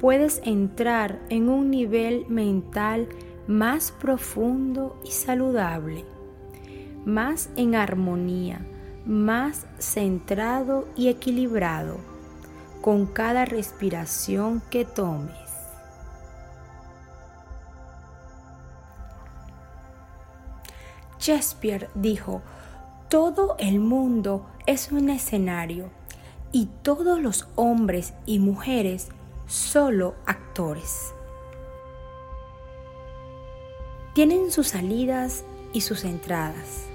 puedes entrar en un nivel mental más profundo y saludable más en armonía, más centrado y equilibrado con cada respiración que tomes. Shakespeare dijo, todo el mundo es un escenario y todos los hombres y mujeres solo actores. Tienen sus salidas y sus entradas.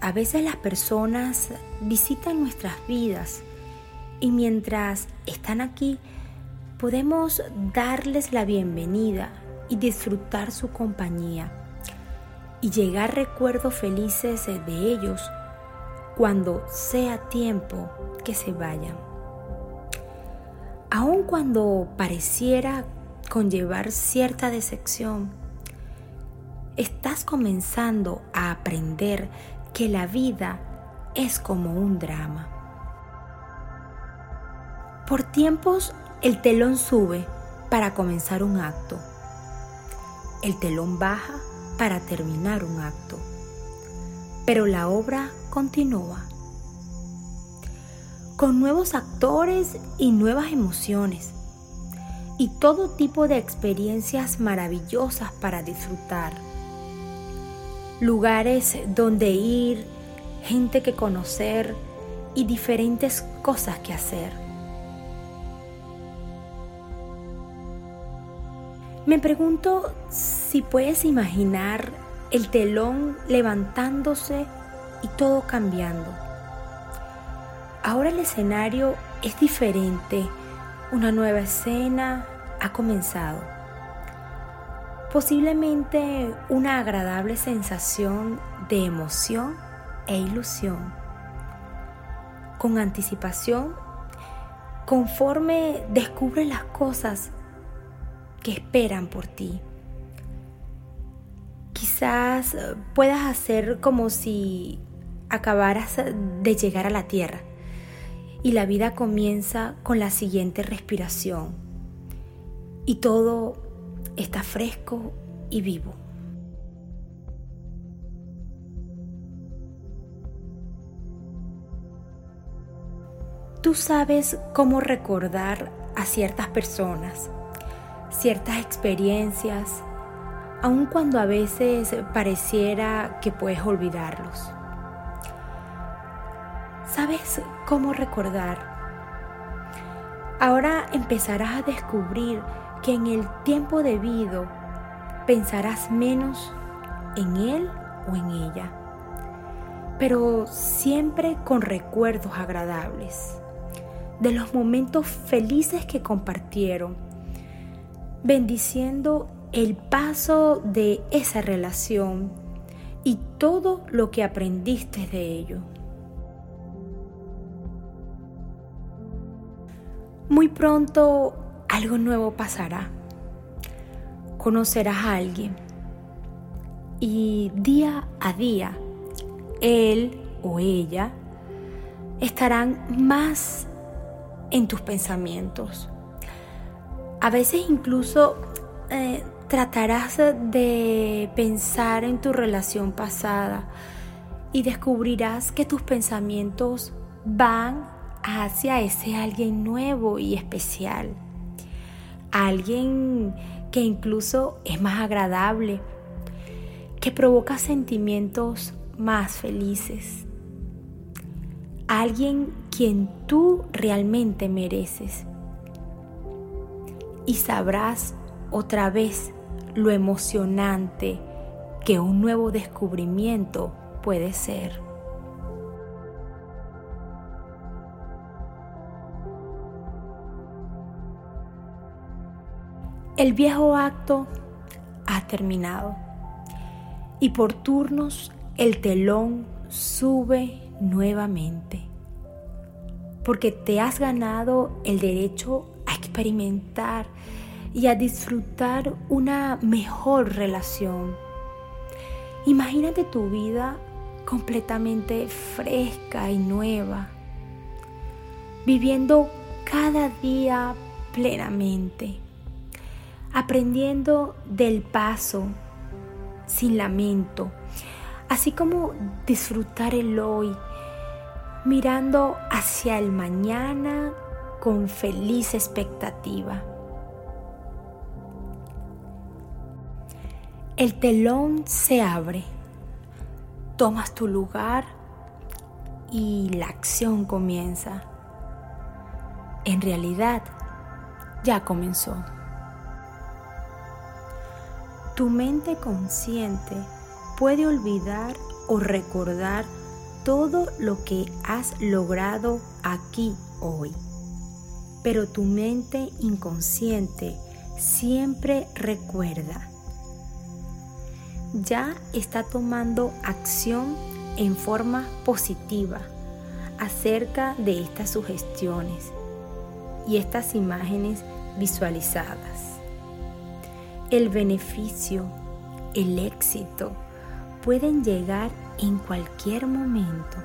A veces las personas visitan nuestras vidas y mientras están aquí podemos darles la bienvenida y disfrutar su compañía y llegar recuerdos felices de ellos cuando sea tiempo que se vayan. Aun cuando pareciera conllevar cierta decepción, estás comenzando a aprender que la vida es como un drama. Por tiempos el telón sube para comenzar un acto. El telón baja para terminar un acto. Pero la obra continúa. Con nuevos actores y nuevas emociones. Y todo tipo de experiencias maravillosas para disfrutar lugares donde ir, gente que conocer y diferentes cosas que hacer. Me pregunto si puedes imaginar el telón levantándose y todo cambiando. Ahora el escenario es diferente, una nueva escena ha comenzado posiblemente una agradable sensación de emoción e ilusión. Con anticipación, conforme descubres las cosas que esperan por ti. Quizás puedas hacer como si acabaras de llegar a la tierra y la vida comienza con la siguiente respiración y todo está fresco y vivo. Tú sabes cómo recordar a ciertas personas, ciertas experiencias, aun cuando a veces pareciera que puedes olvidarlos. ¿Sabes cómo recordar? Ahora empezarás a descubrir que en el tiempo debido pensarás menos en él o en ella, pero siempre con recuerdos agradables de los momentos felices que compartieron, bendiciendo el paso de esa relación y todo lo que aprendiste de ello. Muy pronto algo nuevo pasará. Conocerás a alguien y día a día él o ella estarán más en tus pensamientos. A veces incluso eh, tratarás de pensar en tu relación pasada y descubrirás que tus pensamientos van hacia ese alguien nuevo y especial. Alguien que incluso es más agradable, que provoca sentimientos más felices. Alguien quien tú realmente mereces. Y sabrás otra vez lo emocionante que un nuevo descubrimiento puede ser. El viejo acto ha terminado. Y por turnos el telón sube nuevamente, porque te has ganado el derecho a experimentar y a disfrutar una mejor relación. Imagínate tu vida completamente fresca y nueva, viviendo cada día plenamente, aprendiendo del paso sin lamento, así como disfrutar el hoy, mirando hacia el mañana con feliz expectativa. El telón se abre, tomas tu lugar y la acción comienza. En realidad, ya comenzó. Tu mente consciente puede olvidar o recordar todo lo que has logrado aquí hoy. Pero tu mente inconsciente siempre recuerda. Ya está tomando acción en forma positiva acerca de estas sugestiones y estas imágenes visualizadas el beneficio, el éxito pueden llegar en cualquier momento.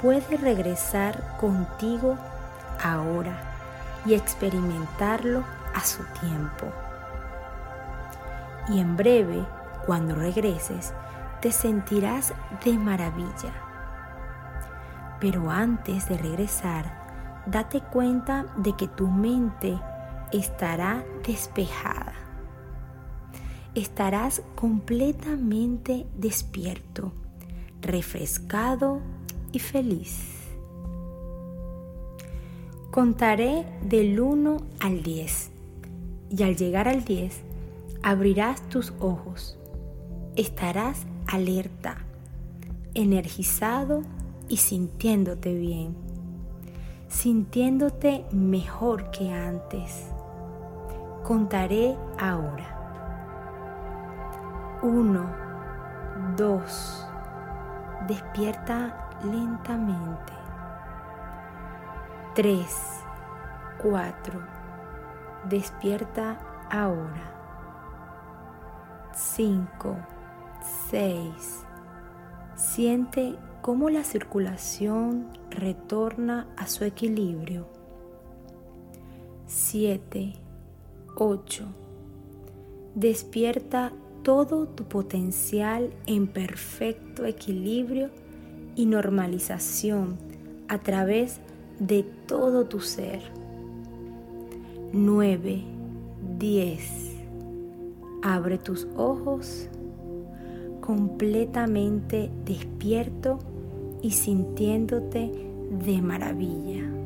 Puedes regresar contigo ahora y experimentarlo a su tiempo. Y en breve, cuando regreses, te sentirás de maravilla. Pero antes de regresar, date cuenta de que tu mente estará despejada. Estarás completamente despierto, refrescado y feliz. Contaré del 1 al 10 y al llegar al 10 abrirás tus ojos. Estarás alerta, energizado y sintiéndote bien, sintiéndote mejor que antes Contaré ahora. Uno, dos. Despierta lentamente. Tres, cuatro. Despierta ahora. Cinco, seis. Siente cómo la circulación retorna a su equilibrio. Siete, 8. Despierta todo tu potencial en perfecto equilibrio y normalización a través de todo tu ser. 9. 10. Abre tus ojos completamente despierto y sintiéndote de maravilla.